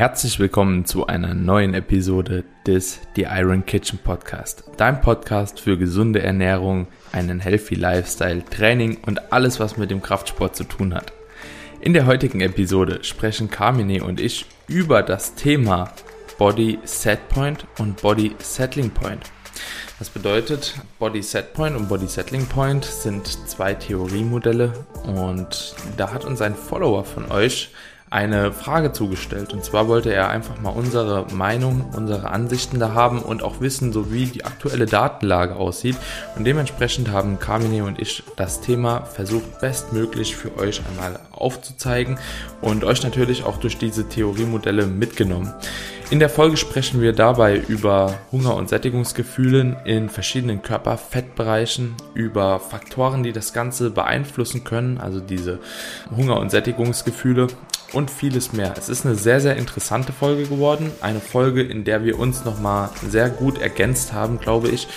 Herzlich willkommen zu einer neuen Episode des The Iron Kitchen Podcast. Dein Podcast für gesunde Ernährung, einen healthy Lifestyle, Training und alles, was mit dem Kraftsport zu tun hat. In der heutigen Episode sprechen Carmine und ich über das Thema Body Set Point und Body Settling Point. Das bedeutet, Body Set Point und Body Settling Point sind zwei Theoriemodelle und da hat uns ein Follower von euch eine Frage zugestellt. Und zwar wollte er einfach mal unsere Meinung, unsere Ansichten da haben und auch wissen, so wie die aktuelle Datenlage aussieht. Und dementsprechend haben Carmine und ich das Thema versucht, bestmöglich für euch einmal aufzuzeigen und euch natürlich auch durch diese Theoriemodelle mitgenommen. In der Folge sprechen wir dabei über Hunger- und Sättigungsgefühle in verschiedenen Körperfettbereichen, über Faktoren, die das Ganze beeinflussen können, also diese Hunger- und Sättigungsgefühle und vieles mehr. Es ist eine sehr, sehr interessante Folge geworden. Eine Folge, in der wir uns nochmal sehr gut ergänzt haben, glaube ich,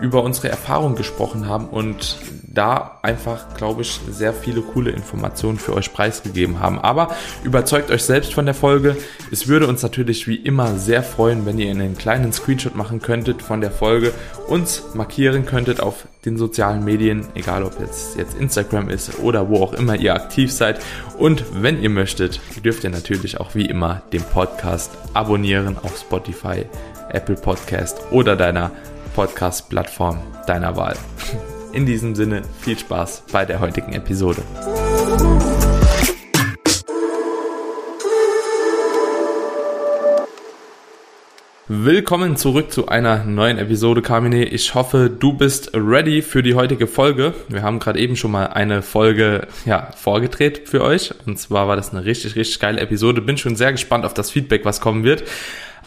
über unsere Erfahrungen gesprochen haben und da einfach, glaube ich, sehr viele coole Informationen für euch preisgegeben haben. Aber überzeugt euch selbst von der Folge. Es würde uns natürlich wie immer sehr freuen, wenn ihr einen kleinen Screenshot machen könntet von der Folge, uns markieren könntet auf den sozialen Medien, egal ob es jetzt Instagram ist oder wo auch immer ihr aktiv seid. Und wenn ihr möchtet, dürft ihr natürlich auch wie immer den Podcast abonnieren auf Spotify, Apple Podcast oder deiner Podcast-Plattform deiner Wahl. In diesem Sinne viel Spaß bei der heutigen Episode. Willkommen zurück zu einer neuen Episode, Carmine. Ich hoffe, du bist ready für die heutige Folge. Wir haben gerade eben schon mal eine Folge ja, vorgedreht für euch. Und zwar war das eine richtig, richtig geile Episode. Bin schon sehr gespannt auf das Feedback, was kommen wird.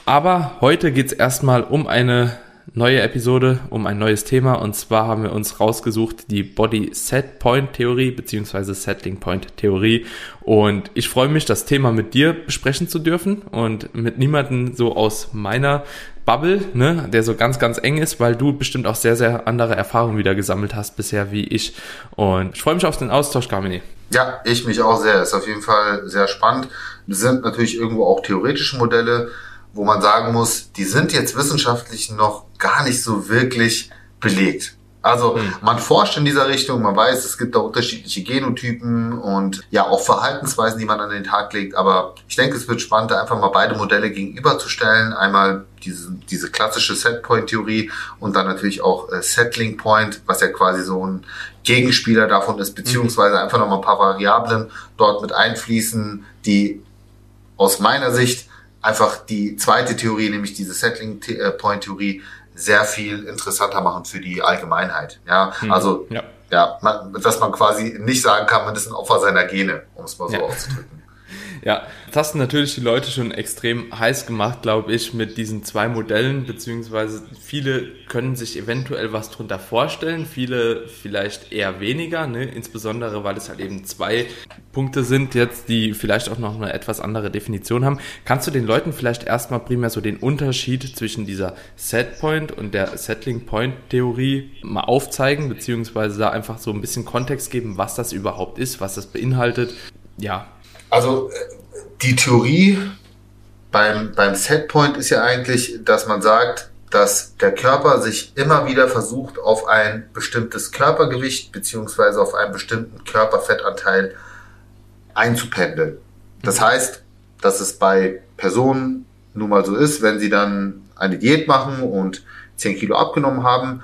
Aber heute geht's erstmal um eine neue Episode um ein neues Thema und zwar haben wir uns rausgesucht die Body Set Point Theorie beziehungsweise Settling Point Theorie und ich freue mich, das Thema mit dir besprechen zu dürfen und mit niemanden so aus meiner Bubble, ne, der so ganz, ganz eng ist, weil du bestimmt auch sehr, sehr andere Erfahrungen wieder gesammelt hast bisher wie ich und ich freue mich auf den Austausch, Carmine. Ja, ich mich auch sehr. Ist auf jeden Fall sehr spannend. Das sind natürlich irgendwo auch theoretische Modelle, wo man sagen muss, die sind jetzt wissenschaftlich noch gar nicht so wirklich belegt. Also hm. man forscht in dieser Richtung, man weiß, es gibt da unterschiedliche Genotypen und ja auch Verhaltensweisen, die man an den Tag legt. Aber ich denke, es wird spannend, einfach mal beide Modelle gegenüberzustellen. Einmal diese, diese klassische Setpoint-Theorie und dann natürlich auch äh, Settling Point, was ja quasi so ein Gegenspieler davon ist, beziehungsweise einfach nochmal ein paar Variablen dort mit einfließen, die aus meiner Sicht einfach die zweite Theorie, nämlich diese Settling äh, Point Theorie, sehr viel interessanter machen für die Allgemeinheit. Ja, mhm. also ja, ja man, dass man quasi nicht sagen kann, man ist ein Opfer seiner Gene, um es mal so ja. auszudrücken. Ja, das hast natürlich die Leute schon extrem heiß gemacht, glaube ich, mit diesen zwei Modellen, beziehungsweise viele können sich eventuell was drunter vorstellen, viele vielleicht eher weniger, ne? insbesondere weil es halt eben zwei Punkte sind jetzt, die vielleicht auch noch eine etwas andere Definition haben. Kannst du den Leuten vielleicht erstmal primär so den Unterschied zwischen dieser Setpoint und der Settling Point Theorie mal aufzeigen, beziehungsweise da einfach so ein bisschen Kontext geben, was das überhaupt ist, was das beinhaltet? Ja, also äh, die Theorie beim, beim Setpoint ist ja eigentlich, dass man sagt, dass der Körper sich immer wieder versucht, auf ein bestimmtes Körpergewicht beziehungsweise auf einen bestimmten Körperfettanteil einzupendeln. Das mhm. heißt, dass es bei Personen nun mal so ist, wenn sie dann eine Diät machen und 10 Kilo abgenommen haben,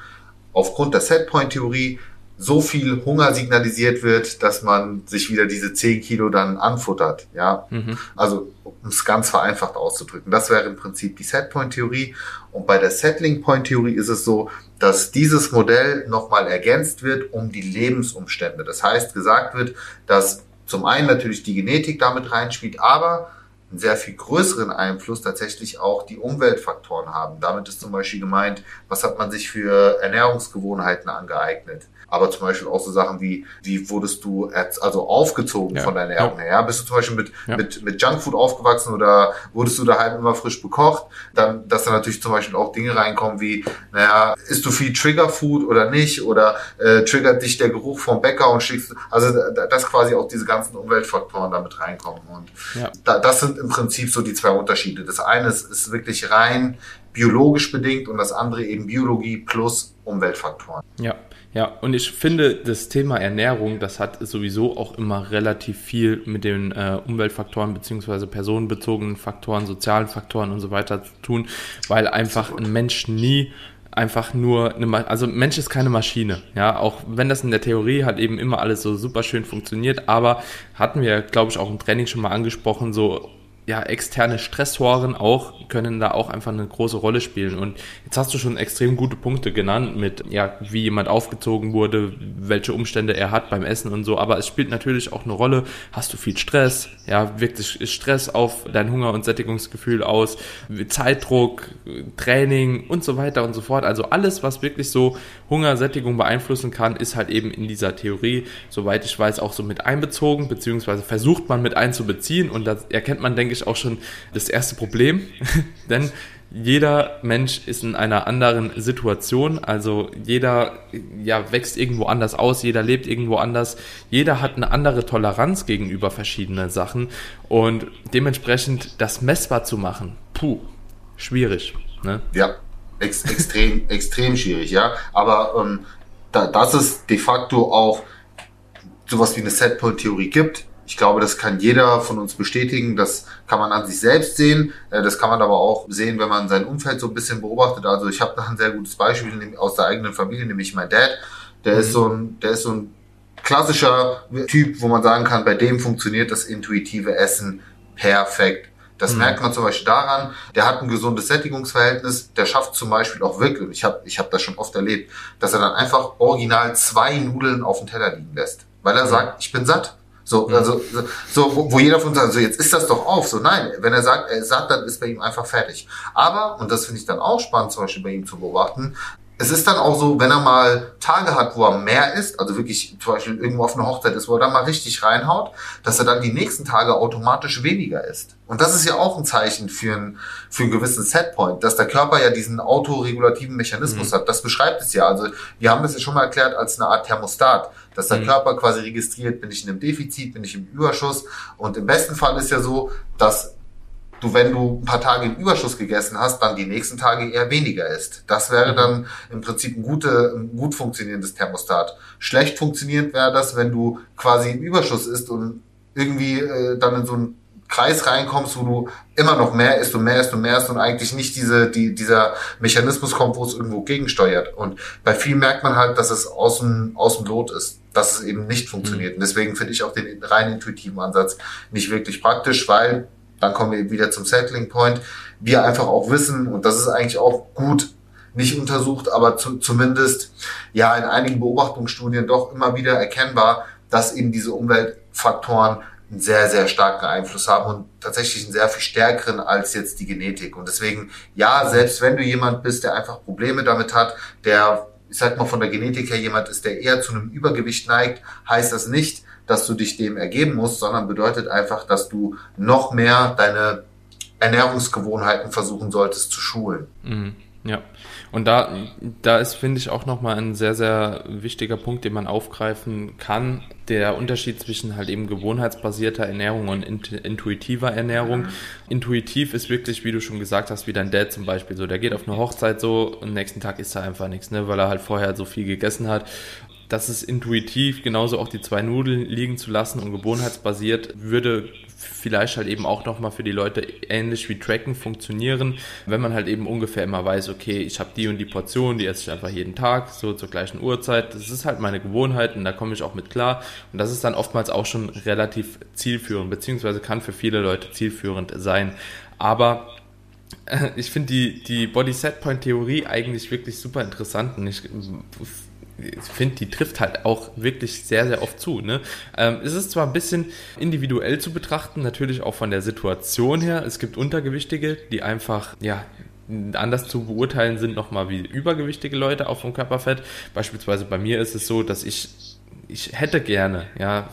aufgrund der Setpoint-Theorie so viel Hunger signalisiert wird, dass man sich wieder diese 10 Kilo dann anfuttert. Ja, mhm. also um es ganz vereinfacht auszudrücken. Das wäre im Prinzip die Setpoint-Theorie. Und bei der Settling-Point-Theorie ist es so, dass dieses Modell nochmal ergänzt wird um die Lebensumstände. Das heißt, gesagt wird, dass zum einen natürlich die Genetik damit reinspielt, aber einen sehr viel größeren Einfluss tatsächlich auch die Umweltfaktoren haben. Damit ist zum Beispiel gemeint, was hat man sich für Ernährungsgewohnheiten angeeignet? Aber zum Beispiel auch so Sachen wie, wie wurdest du also aufgezogen ja. von deiner Ernährung her? Ja. Bist du zum Beispiel mit, ja. mit, mit Junkfood aufgewachsen oder wurdest du daheim immer frisch bekocht? Dann, dass da natürlich zum Beispiel auch Dinge reinkommen wie, naja, isst du viel Triggerfood oder nicht? Oder äh, triggert dich der Geruch vom Bäcker und schickst, also dass quasi auch diese ganzen Umweltfaktoren damit reinkommen. Und da, das sind im Prinzip so die zwei Unterschiede. Das eine ist, ist wirklich rein biologisch bedingt und das andere eben Biologie plus Umweltfaktoren. Ja. Ja, und ich finde, das Thema Ernährung, das hat sowieso auch immer relativ viel mit den äh, Umweltfaktoren beziehungsweise personenbezogenen Faktoren, sozialen Faktoren und so weiter zu tun, weil einfach ein Mensch nie einfach nur eine, also Mensch ist keine Maschine, ja, auch wenn das in der Theorie halt eben immer alles so super schön funktioniert, aber hatten wir, glaube ich, auch im Training schon mal angesprochen, so ja, externe Stressoren auch, können da auch einfach eine große Rolle spielen. Und jetzt hast du schon extrem gute Punkte genannt mit, ja, wie jemand aufgezogen wurde, welche Umstände er hat beim Essen und so. Aber es spielt natürlich auch eine Rolle. Hast du viel Stress? Ja, wirkt Stress auf dein Hunger- und Sättigungsgefühl aus? Zeitdruck, Training und so weiter und so fort. Also alles, was wirklich so Hunger, Sättigung beeinflussen kann, ist halt eben in dieser Theorie, soweit ich weiß, auch so mit einbezogen, beziehungsweise versucht man mit einzubeziehen. Und da erkennt man, denke ich, eigentlich auch schon das erste Problem, denn jeder Mensch ist in einer anderen Situation, also jeder ja, wächst irgendwo anders aus, jeder lebt irgendwo anders, jeder hat eine andere Toleranz gegenüber verschiedenen Sachen und dementsprechend das messbar zu machen, puh, schwierig. Ne? Ja, ex extrem, extrem schwierig, ja, aber ähm, da, dass es de facto auch sowas wie eine Setpoint-Theorie gibt, ich glaube, das kann jeder von uns bestätigen. Das kann man an sich selbst sehen. Äh, das kann man aber auch sehen, wenn man sein Umfeld so ein bisschen beobachtet. Also ich habe da ein sehr gutes Beispiel aus der eigenen Familie, nämlich mein Dad. Der mhm. ist so ein, der ist so ein klassischer Typ, wo man sagen kann, bei dem funktioniert das intuitive Essen perfekt. Das mhm. merkt man zum Beispiel daran, der hat ein gesundes Sättigungsverhältnis, der schafft zum Beispiel auch wirklich, ich habe ich hab das schon oft erlebt, dass er dann einfach original zwei Nudeln auf dem Teller liegen lässt, weil er mhm. sagt, ich bin satt. So, mhm. also, so, wo, wo jeder von uns sagt, so, jetzt ist das doch auf. So, nein, wenn er sagt, er sagt, dann ist bei ihm einfach fertig. Aber, und das finde ich dann auch spannend, zum Beispiel bei ihm zu beobachten, es ist dann auch so, wenn er mal Tage hat, wo er mehr isst, also wirklich zum Beispiel irgendwo auf einer Hochzeit ist, wo er dann mal richtig reinhaut, dass er dann die nächsten Tage automatisch weniger isst. Und das ist ja auch ein Zeichen für, ein, für einen gewissen Setpoint, dass der Körper ja diesen autoregulativen Mechanismus mhm. hat. Das beschreibt es ja. Also wir haben es ja schon mal erklärt als eine Art Thermostat, dass der mhm. Körper quasi registriert, bin ich in einem Defizit, bin ich im Überschuss. Und im besten Fall ist ja so, dass du, wenn du ein paar Tage im Überschuss gegessen hast, dann die nächsten Tage eher weniger isst. Das wäre dann im Prinzip ein, gute, ein gut funktionierendes Thermostat. Schlecht funktionierend wäre das, wenn du quasi im Überschuss isst und irgendwie äh, dann in so einen Kreis reinkommst, wo du immer noch mehr isst und mehr isst und mehr isst und eigentlich nicht diese, die, dieser Mechanismus kommt, wo es irgendwo gegensteuert. Und bei vielen merkt man halt, dass es außen, außen Lot ist, dass es eben nicht funktioniert. Mhm. Und deswegen finde ich auch den rein intuitiven Ansatz nicht wirklich praktisch, weil dann kommen wir wieder zum Settling Point. Wir einfach auch wissen, und das ist eigentlich auch gut nicht untersucht, aber zu, zumindest ja in einigen Beobachtungsstudien doch immer wieder erkennbar, dass eben diese Umweltfaktoren einen sehr, sehr starken Einfluss haben und tatsächlich einen sehr viel stärkeren als jetzt die Genetik. Und deswegen, ja, selbst wenn du jemand bist, der einfach Probleme damit hat, der, ich sag mal, von der Genetik her jemand ist, der eher zu einem Übergewicht neigt, heißt das nicht, dass du dich dem ergeben musst, sondern bedeutet einfach, dass du noch mehr deine Ernährungsgewohnheiten versuchen solltest zu schulen. Mhm. Ja, und da, da ist, finde ich, auch nochmal ein sehr, sehr wichtiger Punkt, den man aufgreifen kann. Der Unterschied zwischen halt eben gewohnheitsbasierter Ernährung und intuitiver Ernährung. Intuitiv ist wirklich, wie du schon gesagt hast, wie dein Dad zum Beispiel so. Der geht auf eine Hochzeit so und nächsten Tag isst er einfach nichts, ne, weil er halt vorher so viel gegessen hat das ist intuitiv, genauso auch die zwei Nudeln liegen zu lassen und gewohnheitsbasiert würde vielleicht halt eben auch nochmal für die Leute ähnlich wie Tracken funktionieren, wenn man halt eben ungefähr immer weiß, okay, ich habe die und die Portion, die esse ich einfach jeden Tag, so zur gleichen Uhrzeit. Das ist halt meine Gewohnheit und da komme ich auch mit klar. Und das ist dann oftmals auch schon relativ zielführend, beziehungsweise kann für viele Leute zielführend sein. Aber äh, ich finde die, die Body-Set-Point-Theorie eigentlich wirklich super interessant und ich ich finde, die trifft halt auch wirklich sehr, sehr oft zu. Ne? Ähm, es ist zwar ein bisschen individuell zu betrachten, natürlich auch von der Situation her. Es gibt Untergewichtige, die einfach, ja, anders zu beurteilen sind nochmal wie übergewichtige Leute auch vom Körperfett. Beispielsweise bei mir ist es so, dass ich, ich hätte gerne, ja,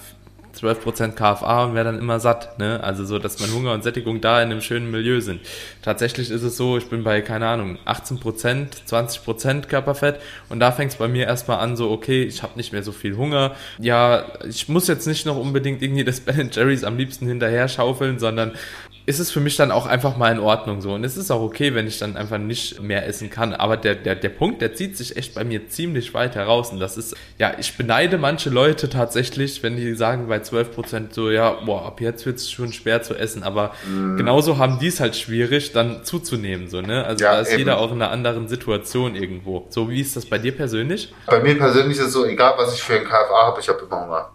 12% KFA und wäre dann immer satt. Ne? Also so, dass mein Hunger und Sättigung da in einem schönen Milieu sind. Tatsächlich ist es so, ich bin bei, keine Ahnung, 18%, 20% Körperfett und da fängt es bei mir erstmal an, so, okay, ich habe nicht mehr so viel Hunger. Ja, ich muss jetzt nicht noch unbedingt irgendwie das Ben Jerry's am liebsten hinterher schaufeln, sondern ist es für mich dann auch einfach mal in Ordnung so. Und es ist auch okay, wenn ich dann einfach nicht mehr essen kann. Aber der, der, der Punkt, der zieht sich echt bei mir ziemlich weit heraus. Und das ist, ja, ich beneide manche Leute tatsächlich, wenn die sagen bei 12 Prozent so, ja, boah, ab jetzt wird es schon schwer zu essen. Aber mhm. genauso haben die es halt schwierig, dann zuzunehmen, so, ne? Also ja, da ist eben. jeder auch in einer anderen Situation irgendwo. So, wie ist das bei dir persönlich? Bei mir persönlich ist es so, egal was ich für ein KFA habe, ich habe immer Hunger.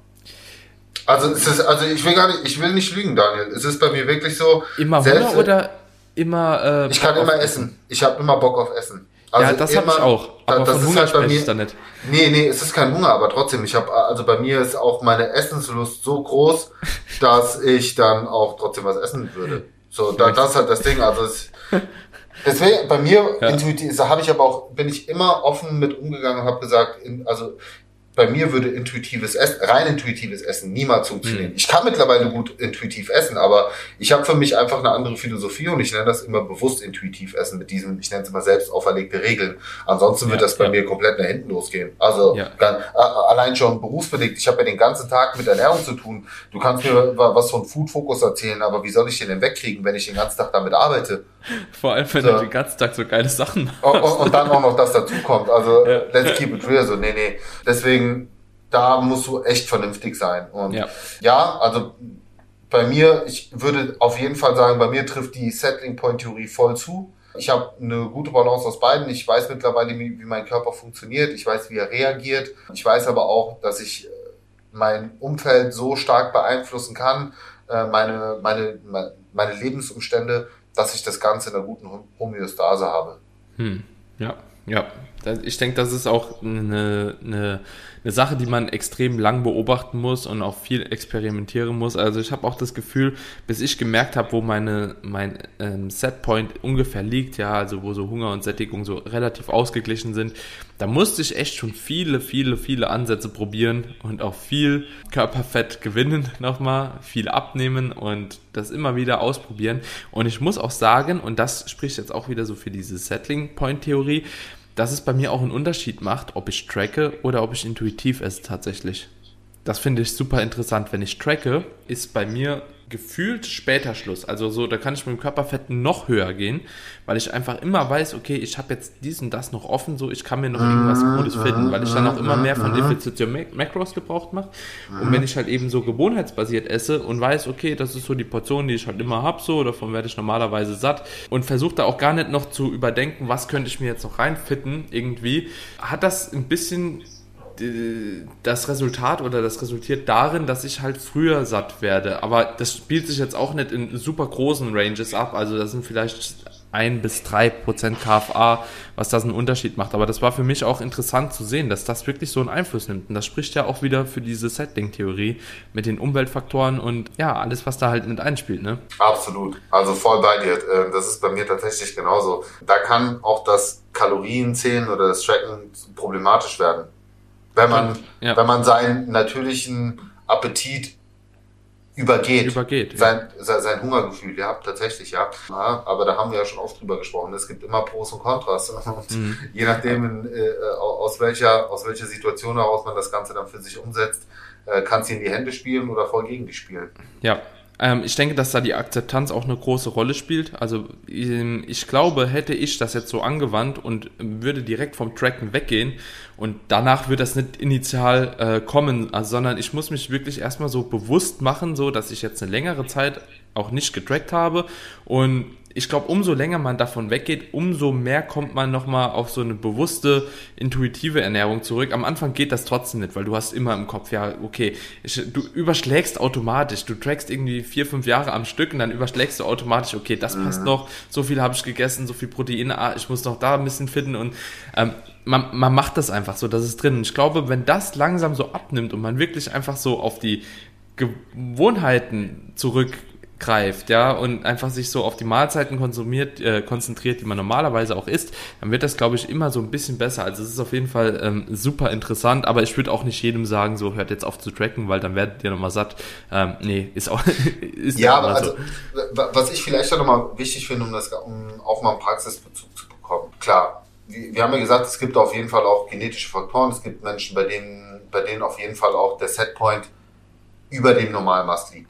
Also, es ist, also ich will gar nicht, ich will nicht lügen, Daniel. Es ist bei mir wirklich so. Immer Hunger oder immer. Äh, ich kann immer essen. Ich habe immer Bock auf Essen. Also ja, das habe ich auch. Aber das Hunger halt bei mir. Da nicht. Nee, nee, es ist kein Hunger, aber trotzdem. Ich habe, also bei mir ist auch meine Essenslust so groß, dass ich dann auch trotzdem was essen würde. So, da, das ist halt das Ding. Also es, deswegen bei mir ja. intuitiv, habe ich aber auch, bin ich immer offen mit umgegangen und habe gesagt, in, also bei mir würde intuitives Essen, rein intuitives Essen niemals funktionieren. Mhm. Ich kann mittlerweile gut intuitiv essen, aber ich habe für mich einfach eine andere Philosophie und ich nenne das immer bewusst intuitiv essen mit diesem, ich nenne es immer selbst auferlegte Regeln. Ansonsten ja, wird das bei ja. mir komplett nach hinten losgehen. Also ja. ganz, allein schon berufsbedingt. Ich habe ja den ganzen Tag mit Ernährung zu tun. Du kannst mir was von Food Focus erzählen, aber wie soll ich den denn wegkriegen, wenn ich den ganzen Tag damit arbeite? Vor allem, wenn so. du den ganzen Tag so geile Sachen machst. Und, und, und dann auch noch das dazu kommt. Also let's keep it real. So, nee, nee. Deswegen da musst du echt vernünftig sein. Und ja, ja also bei mir, ich würde auf jeden Fall sagen, bei mir trifft die Settling Point Theorie voll zu. Ich habe eine gute Balance aus beiden. Ich weiß mittlerweile, wie, wie mein Körper funktioniert. Ich weiß, wie er reagiert. Ich weiß aber auch, dass ich äh, mein Umfeld so stark beeinflussen kann, äh, meine, meine, meine Lebensumstände, dass ich das Ganze in einer guten Homöostase habe. Hm. Ja, ja, ich denke, das ist auch eine, eine, eine Sache, die man extrem lang beobachten muss und auch viel experimentieren muss. Also ich habe auch das Gefühl, bis ich gemerkt habe, wo meine mein ähm, Setpoint ungefähr liegt, ja, also wo so Hunger und Sättigung so relativ ausgeglichen sind, da musste ich echt schon viele, viele, viele Ansätze probieren und auch viel Körperfett gewinnen nochmal, viel abnehmen und das immer wieder ausprobieren. Und ich muss auch sagen, und das spricht jetzt auch wieder so für diese Settling Point Theorie, dass es bei mir auch einen Unterschied macht, ob ich tracke oder ob ich intuitiv esse tatsächlich. Das finde ich super interessant. Wenn ich tracke, ist bei mir gefühlt später Schluss. Also so, da kann ich mit dem Körperfett noch höher gehen, weil ich einfach immer weiß, okay, ich habe jetzt dies und das noch offen, so ich kann mir noch irgendwas Gutes finden, weil ich dann auch immer mehr von Defizit Macros gebraucht mache. Und wenn ich halt eben so gewohnheitsbasiert esse und weiß, okay, das ist so die Portion, die ich halt immer habe, so, davon werde ich normalerweise satt und versuche da auch gar nicht noch zu überdenken, was könnte ich mir jetzt noch reinfitten, irgendwie, hat das ein bisschen das Resultat oder das resultiert darin, dass ich halt früher satt werde. Aber das spielt sich jetzt auch nicht in super großen Ranges ab. Also das sind vielleicht ein bis drei Prozent KFA, was das einen Unterschied macht. Aber das war für mich auch interessant zu sehen, dass das wirklich so einen Einfluss nimmt. Und das spricht ja auch wieder für diese Setting-Theorie mit den Umweltfaktoren und ja, alles, was da halt mit einspielt, ne? Absolut. Also voll bei dir. Äh, das ist bei mir tatsächlich genauso. Da kann auch das Kalorienzählen oder das Tracken problematisch werden wenn man, ja. wenn man seinen natürlichen Appetit übergeht. Übergeht. Sein, ja. sein Hungergefühl, ja, tatsächlich, ja. ja. Aber da haben wir ja schon oft drüber gesprochen. Es gibt immer Pros und Kontras. Und mhm. je nachdem, in, äh, aus, welcher, aus welcher Situation heraus man das Ganze dann für sich umsetzt, äh, kann es in die Hände spielen oder voll gegen die spielen. Ja, ähm, ich denke, dass da die Akzeptanz auch eine große Rolle spielt. Also ähm, ich glaube, hätte ich das jetzt so angewandt und würde direkt vom Tracken weggehen und danach wird das nicht initial äh, kommen, also, sondern ich muss mich wirklich erstmal so bewusst machen, so dass ich jetzt eine längere Zeit auch nicht getrackt habe und ich glaube, umso länger man davon weggeht, umso mehr kommt man nochmal auf so eine bewusste, intuitive Ernährung zurück. Am Anfang geht das trotzdem nicht, weil du hast immer im Kopf, ja, okay, ich, du überschlägst automatisch. Du trackst irgendwie vier, fünf Jahre am Stück und dann überschlägst du automatisch, okay, das mhm. passt noch, so viel habe ich gegessen, so viel Proteine, ah, ich muss noch da ein bisschen finden und ähm, man, man macht das einfach so, das ist drin. Ich glaube, wenn das langsam so abnimmt und man wirklich einfach so auf die Gewohnheiten zurück greift, ja, und einfach sich so auf die Mahlzeiten konsumiert, äh, konzentriert, die man normalerweise auch isst, dann wird das, glaube ich, immer so ein bisschen besser. Also es ist auf jeden Fall ähm, super interessant, aber ich würde auch nicht jedem sagen, so hört jetzt auf zu tracken, weil dann werdet ihr nochmal satt. Ähm, nee, ist auch ist Ja, aber also, was ich vielleicht auch nochmal wichtig finde, um das um auch mal einen Praxisbezug zu bekommen. Klar, wir haben ja gesagt, es gibt auf jeden Fall auch genetische Faktoren. Es gibt Menschen, bei denen, bei denen auf jeden Fall auch der Setpoint über dem Normalmaß liegt.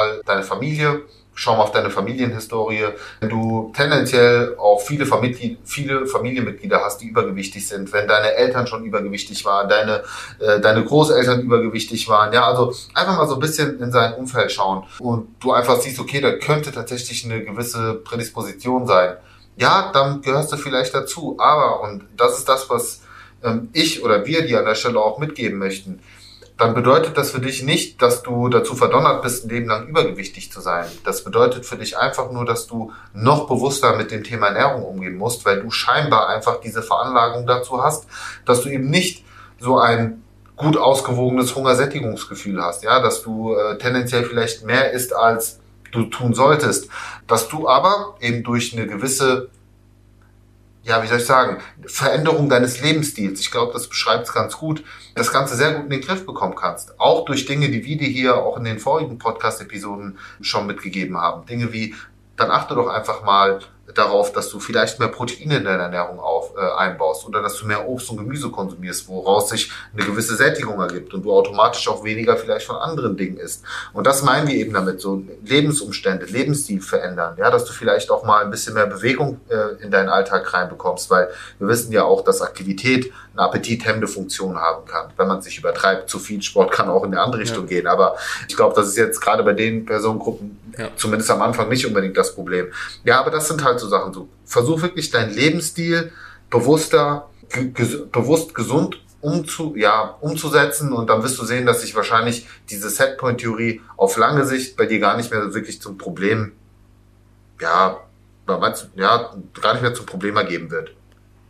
Weil deine Familie schau mal auf deine Familienhistorie. Wenn du tendenziell auch viele, Familie, viele Familienmitglieder hast, die übergewichtig sind, wenn deine Eltern schon übergewichtig waren, deine, äh, deine Großeltern übergewichtig waren, ja, also einfach mal so ein bisschen in sein Umfeld schauen und du einfach siehst, okay, da könnte tatsächlich eine gewisse Prädisposition sein. Ja, dann gehörst du vielleicht dazu, aber, und das ist das, was ähm, ich oder wir dir an der Stelle auch mitgeben möchten, dann bedeutet das für dich nicht, dass du dazu verdonnert bist, ein Leben lang übergewichtig zu sein. Das bedeutet für dich einfach nur, dass du noch bewusster mit dem Thema Ernährung umgehen musst, weil du scheinbar einfach diese Veranlagung dazu hast, dass du eben nicht so ein gut ausgewogenes Hungersättigungsgefühl hast, ja, dass du äh, tendenziell vielleicht mehr isst, als du tun solltest, dass du aber eben durch eine gewisse ja, wie soll ich sagen, Veränderung deines Lebensstils. Ich glaube, das beschreibt es ganz gut, das Ganze sehr gut in den Griff bekommen kannst. Auch durch Dinge, die wir dir hier auch in den vorigen Podcast-Episoden schon mitgegeben haben. Dinge wie, dann achte doch einfach mal darauf, dass du vielleicht mehr Proteine in deiner Ernährung auf, äh, einbaust oder dass du mehr Obst und Gemüse konsumierst, woraus sich eine gewisse Sättigung ergibt und du automatisch auch weniger vielleicht von anderen Dingen isst. Und das meinen wir eben damit, so Lebensumstände, Lebensstil verändern, ja, dass du vielleicht auch mal ein bisschen mehr Bewegung äh, in deinen Alltag reinbekommst, weil wir wissen ja auch, dass Aktivität eine appetithemmende Funktion haben kann. Wenn man sich übertreibt, zu viel Sport kann auch in eine andere Richtung ja. gehen. Aber ich glaube, das ist jetzt gerade bei den Personengruppen ja. zumindest am Anfang nicht unbedingt das Problem. Ja, aber das sind halt so Sachen. So, versuch wirklich deinen Lebensstil bewusster, ges bewusst gesund umzu, ja, umzusetzen und dann wirst du sehen, dass sich wahrscheinlich diese Setpoint-Theorie auf lange Sicht bei dir gar nicht mehr wirklich zum Problem, ja, ja, gar nicht mehr zum Problem ergeben wird.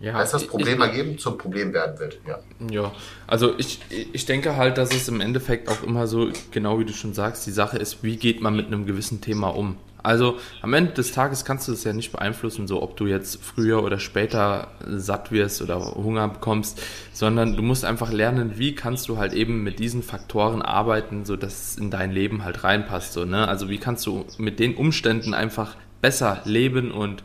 Ja, heißt das Problem ich, ergeben zum Problem werden wird, ja. Ja, also ich, ich denke halt, dass es im Endeffekt auch immer so, genau wie du schon sagst, die Sache ist, wie geht man mit einem gewissen Thema um? Also am Ende des Tages kannst du es ja nicht beeinflussen, so ob du jetzt früher oder später satt wirst oder Hunger bekommst, sondern du musst einfach lernen, wie kannst du halt eben mit diesen Faktoren arbeiten, so dass es in dein Leben halt reinpasst, so, ne? Also wie kannst du mit den Umständen einfach besser leben und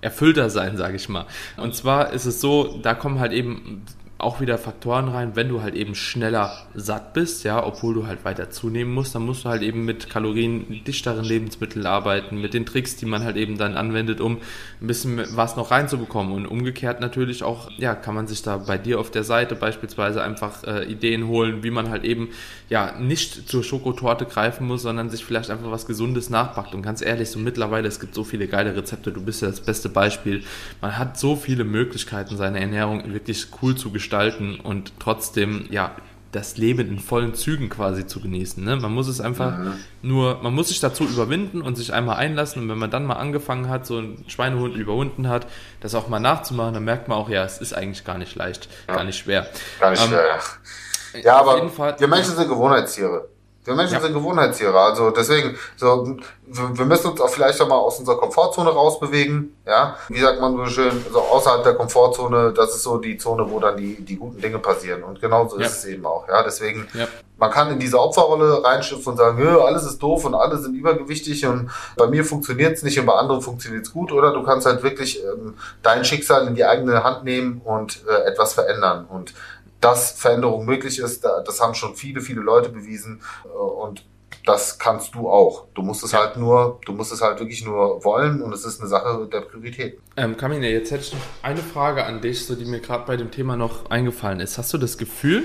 erfüllter sein, sage ich mal. Und zwar ist es so, da kommen halt eben auch wieder Faktoren rein, wenn du halt eben schneller satt bist, ja, obwohl du halt weiter zunehmen musst, dann musst du halt eben mit kaloriendichteren Lebensmitteln arbeiten, mit den Tricks, die man halt eben dann anwendet, um ein bisschen was noch reinzubekommen. Und umgekehrt natürlich auch, ja, kann man sich da bei dir auf der Seite beispielsweise einfach äh, Ideen holen, wie man halt eben, ja, nicht zur Schokotorte greifen muss, sondern sich vielleicht einfach was Gesundes nachpackt. Und ganz ehrlich, so mittlerweile, es gibt so viele geile Rezepte, du bist ja das beste Beispiel. Man hat so viele Möglichkeiten, seine Ernährung wirklich cool zu gestalten gestalten und trotzdem, ja, das Leben in vollen Zügen quasi zu genießen. Ne? Man muss es einfach mhm. nur, man muss sich dazu überwinden und sich einmal einlassen. Und wenn man dann mal angefangen hat, so ein Schweinehund überwunden hat, das auch mal nachzumachen, dann merkt man auch, ja, es ist eigentlich gar nicht leicht, ja. gar nicht schwer. Gar nicht ähm, schwer, ja. Ja, aber wir Menschen sind Gewohnheitstiere. Wir Menschen ja. sind Gewohnheitstiere. Also deswegen, so, wir müssen uns auch vielleicht auch mal aus unserer Komfortzone rausbewegen. Ja, wie sagt man so schön, so außerhalb der Komfortzone, das ist so die Zone, wo dann die, die guten Dinge passieren. Und genauso ja. ist es eben auch. Ja, deswegen, ja. man kann in diese Opferrolle reinschlüpfen und sagen, alles ist doof und alle sind übergewichtig und bei mir funktioniert es nicht und bei anderen funktioniert es gut. Oder du kannst halt wirklich ähm, dein Schicksal in die eigene Hand nehmen und äh, etwas verändern. Und dass Veränderung möglich ist, das haben schon viele, viele Leute bewiesen äh, und das kannst du auch. Du musst es halt nur, du musst es halt wirklich nur wollen und es ist eine Sache der Priorität. Ähm, Kamine, jetzt hätte ich noch eine Frage an dich, so die mir gerade bei dem Thema noch eingefallen ist. Hast du das Gefühl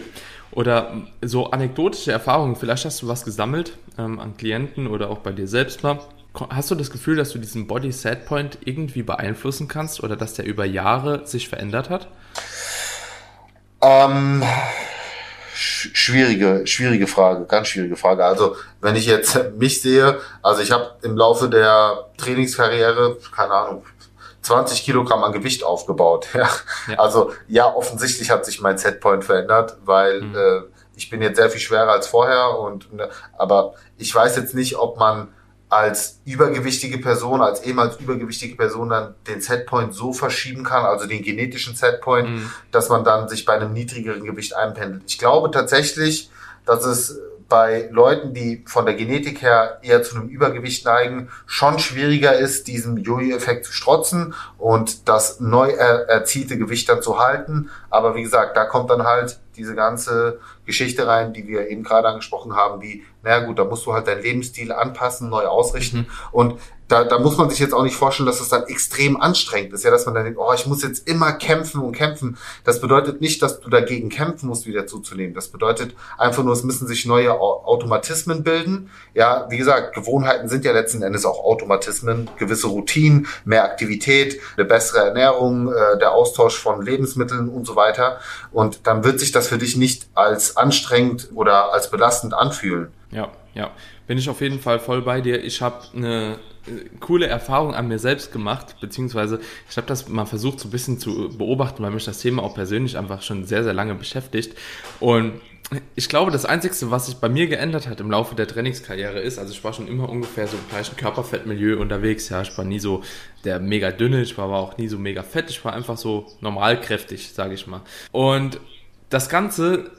oder so anekdotische Erfahrungen, vielleicht hast du was gesammelt ähm, an Klienten oder auch bei dir selbst mal. Hast du das Gefühl, dass du diesen Body Set Point irgendwie beeinflussen kannst oder dass der über Jahre sich verändert hat? Ähm, schwierige, schwierige Frage, ganz schwierige Frage. Also wenn ich jetzt mich sehe, also ich habe im Laufe der Trainingskarriere, keine Ahnung, 20 Kilogramm an Gewicht aufgebaut. Ja. ja. Also ja, offensichtlich hat sich mein Setpoint verändert, weil mhm. äh, ich bin jetzt sehr viel schwerer als vorher und ne, aber ich weiß jetzt nicht, ob man als übergewichtige Person, als ehemals übergewichtige Person dann den Setpoint so verschieben kann, also den genetischen Setpoint, mhm. dass man dann sich bei einem niedrigeren Gewicht einpendelt. Ich glaube tatsächlich, dass es bei Leuten, die von der Genetik her eher zu einem Übergewicht neigen, schon schwieriger ist, diesem Jojo-Effekt zu strotzen und das neu er erzielte Gewicht dann zu halten. Aber wie gesagt, da kommt dann halt diese ganze Geschichte rein, die wir eben gerade angesprochen haben, wie, naja gut, da musst du halt deinen Lebensstil anpassen, neu ausrichten. Mhm. Und da, da muss man sich jetzt auch nicht vorstellen, dass es das dann extrem anstrengend ist, ja, dass man dann denkt, oh, ich muss jetzt immer kämpfen und kämpfen. Das bedeutet nicht, dass du dagegen kämpfen musst, wieder zuzunehmen. Das bedeutet einfach nur, es müssen sich neue Automatismen bilden. Ja, wie gesagt, Gewohnheiten sind ja letzten Endes auch Automatismen, gewisse Routinen, mehr Aktivität, eine bessere Ernährung, äh, der Austausch von Lebensmitteln und so weiter. Und dann wird sich das für dich nicht als anstrengend oder als belastend anfühlen. Ja, ja. Bin ich auf jeden Fall voll bei dir. Ich habe eine coole Erfahrung an mir selbst gemacht, beziehungsweise ich habe das mal versucht so ein bisschen zu beobachten, weil mich das Thema auch persönlich einfach schon sehr, sehr lange beschäftigt. Und ich glaube, das Einzige, was sich bei mir geändert hat im Laufe der Trainingskarriere ist, also ich war schon immer ungefähr so im gleichen Körperfettmilieu unterwegs. Ja, ich war nie so der mega dünne, ich war aber auch nie so mega fett, ich war einfach so normalkräftig, sage ich mal. Und das Ganze,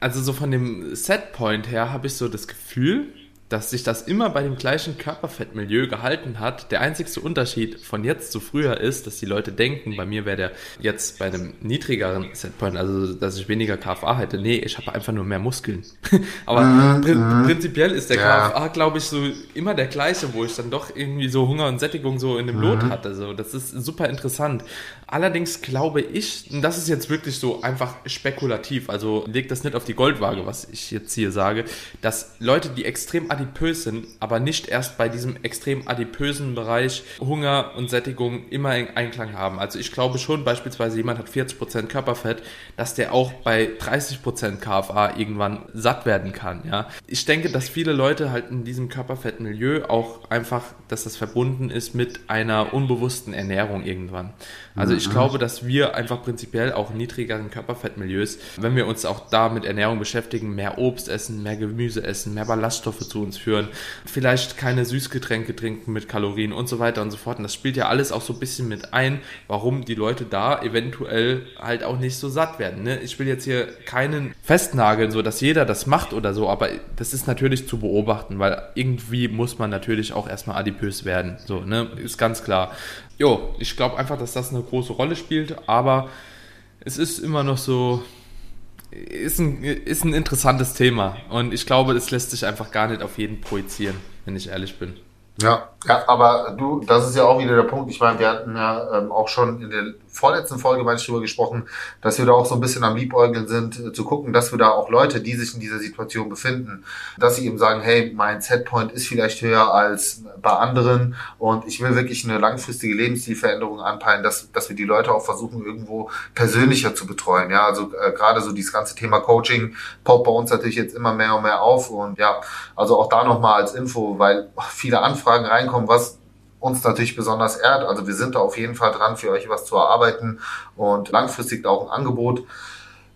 also so von dem Setpoint her, habe ich so das Gefühl, dass sich das immer bei dem gleichen Körperfettmilieu gehalten hat. Der einzigste Unterschied von jetzt zu früher ist, dass die Leute denken, bei mir wäre der jetzt bei einem niedrigeren Setpoint, also dass ich weniger KFA hätte. Nee, ich habe einfach nur mehr Muskeln. Aber mhm, prin mhm. prinzipiell ist der ja. KFA, glaube ich, so immer der gleiche, wo ich dann doch irgendwie so Hunger und Sättigung so in dem mhm. Lot hatte. So, das ist super interessant. Allerdings glaube ich, und das ist jetzt wirklich so einfach spekulativ, also legt das nicht auf die Goldwaage, was ich jetzt hier sage, dass Leute, die extrem adipös sind, aber nicht erst bei diesem extrem adipösen Bereich Hunger und Sättigung immer in Einklang haben. Also ich glaube schon, beispielsweise jemand hat 40% Körperfett, dass der auch bei 30% KFA irgendwann satt werden kann, ja. Ich denke, dass viele Leute halt in diesem Körperfettmilieu auch einfach, dass das verbunden ist mit einer unbewussten Ernährung irgendwann. Also ich glaube, dass wir einfach prinzipiell auch in niedrigeren Körperfettmilieus, wenn wir uns auch da mit Ernährung beschäftigen, mehr Obst essen, mehr Gemüse essen, mehr Ballaststoffe zu uns führen, vielleicht keine Süßgetränke trinken mit Kalorien und so weiter und so fort. Und das spielt ja alles auch so ein bisschen mit ein, warum die Leute da eventuell halt auch nicht so satt werden. Ne? Ich will jetzt hier keinen festnageln, so dass jeder das macht oder so, aber das ist natürlich zu beobachten, weil irgendwie muss man natürlich auch erstmal adipös werden. So, ne? Ist ganz klar jo, ich glaube einfach, dass das eine große Rolle spielt, aber es ist immer noch so, ist ein, ist ein interessantes Thema und ich glaube, es lässt sich einfach gar nicht auf jeden projizieren, wenn ich ehrlich bin. Ja, ja, aber du, das ist ja auch wieder der Punkt. Ich meine, wir hatten ja ähm, auch schon in der vorletzten Folge mal darüber gesprochen, dass wir da auch so ein bisschen am Liebäugeln sind, äh, zu gucken, dass wir da auch Leute, die sich in dieser Situation befinden, dass sie eben sagen, hey, mein Setpoint ist vielleicht höher als bei anderen und ich will wirklich eine langfristige Lebensstilveränderung anpeilen, dass, dass wir die Leute auch versuchen, irgendwo persönlicher zu betreuen. Ja, also äh, gerade so dieses ganze Thema Coaching poppt bei uns natürlich jetzt immer mehr und mehr auf und ja, also auch da nochmal als Info, weil viele Anfragen reinkommen, was uns natürlich besonders ehrt. Also wir sind da auf jeden Fall dran, für euch was zu erarbeiten und langfristig auch ein Angebot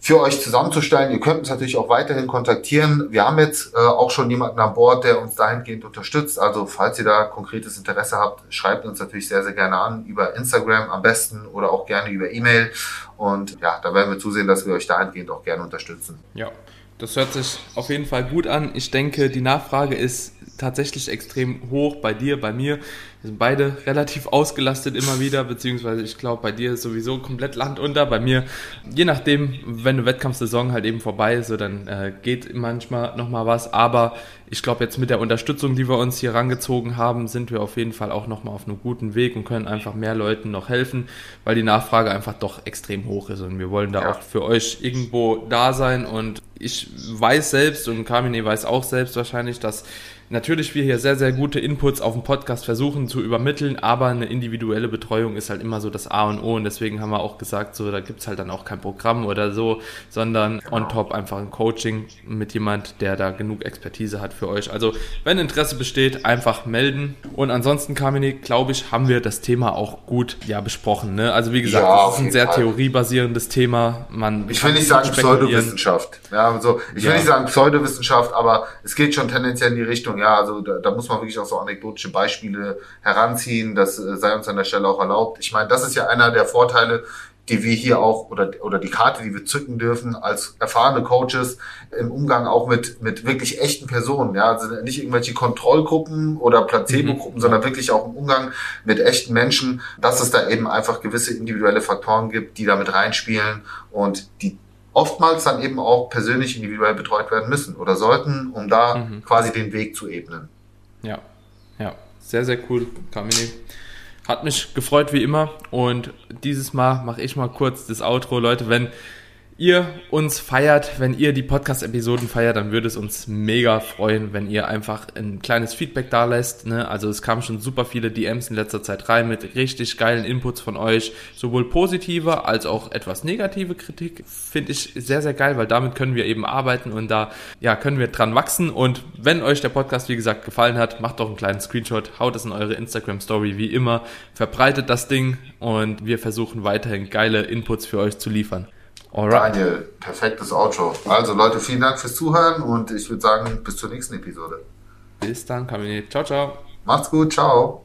für euch zusammenzustellen. Ihr könnt uns natürlich auch weiterhin kontaktieren. Wir haben jetzt äh, auch schon jemanden an Bord, der uns dahingehend unterstützt. Also falls ihr da konkretes Interesse habt, schreibt uns natürlich sehr, sehr gerne an über Instagram am besten oder auch gerne über E-Mail. Und ja, da werden wir zusehen, dass wir euch dahingehend auch gerne unterstützen. Ja, das hört sich auf jeden Fall gut an. Ich denke, die Nachfrage ist tatsächlich extrem hoch bei dir, bei mir. Wir sind beide relativ ausgelastet immer wieder, beziehungsweise ich glaube, bei dir ist sowieso komplett Land unter. Bei mir, je nachdem, wenn eine Wettkampfsaison halt eben vorbei ist, so, dann äh, geht manchmal nochmal was. Aber ich glaube, jetzt mit der Unterstützung, die wir uns hier rangezogen haben, sind wir auf jeden Fall auch nochmal auf einem guten Weg und können einfach mehr Leuten noch helfen, weil die Nachfrage einfach doch extrem hoch ist. Und wir wollen da ja. auch für euch irgendwo da sein. Und ich weiß selbst und Carmine weiß auch selbst wahrscheinlich, dass natürlich wir hier sehr, sehr gute Inputs auf dem Podcast versuchen zu übermitteln, aber eine individuelle Betreuung ist halt immer so das A und O und deswegen haben wir auch gesagt, so da gibt's halt dann auch kein Programm oder so, sondern on top einfach ein Coaching mit jemand, der da genug Expertise hat für euch. Also wenn Interesse besteht, einfach melden. Und ansonsten, Kamini, glaube ich, haben wir das Thema auch gut ja besprochen. Ne? Also wie gesagt, ja, das ist ein sehr Fall. theoriebasierendes Thema. Man ich will nicht sagen Pseudowissenschaft. Ja, also ich will ja. nicht sagen Pseudowissenschaft, aber es geht schon tendenziell in die Richtung, ja, also da, da muss man wirklich auch so anekdotische Beispiele heranziehen. Das äh, sei uns an der Stelle auch erlaubt. Ich meine, das ist ja einer der Vorteile, die wir hier auch oder oder die Karte, die wir zücken dürfen als erfahrene Coaches im Umgang auch mit mit wirklich echten Personen, ja, also nicht irgendwelche Kontrollgruppen oder Placebo-Gruppen, mhm. sondern wirklich auch im Umgang mit echten Menschen, dass es da eben einfach gewisse individuelle Faktoren gibt, die da mit reinspielen und die oftmals dann eben auch persönlich individuell betreut werden müssen oder sollten, um da mhm. quasi den Weg zu ebnen. Ja, ja, sehr, sehr cool, Kamini. Hat mich gefreut wie immer und dieses Mal mache ich mal kurz das Outro. Leute, wenn ihr uns feiert, wenn ihr die Podcast-Episoden feiert, dann würde es uns mega freuen, wenn ihr einfach ein kleines Feedback da lässt. Ne? Also es kamen schon super viele DMs in letzter Zeit rein mit richtig geilen Inputs von euch, sowohl positive als auch etwas negative Kritik. Finde ich sehr, sehr geil, weil damit können wir eben arbeiten und da ja, können wir dran wachsen. Und wenn euch der Podcast, wie gesagt, gefallen hat, macht doch einen kleinen Screenshot, haut es in eure Instagram-Story wie immer, verbreitet das Ding und wir versuchen weiterhin geile Inputs für euch zu liefern. Alright. Daniel, perfektes Outro. Also Leute, vielen Dank fürs Zuhören und ich würde sagen, bis zur nächsten Episode. Bis dann, Kamine. Ciao, ciao. Macht's gut, ciao.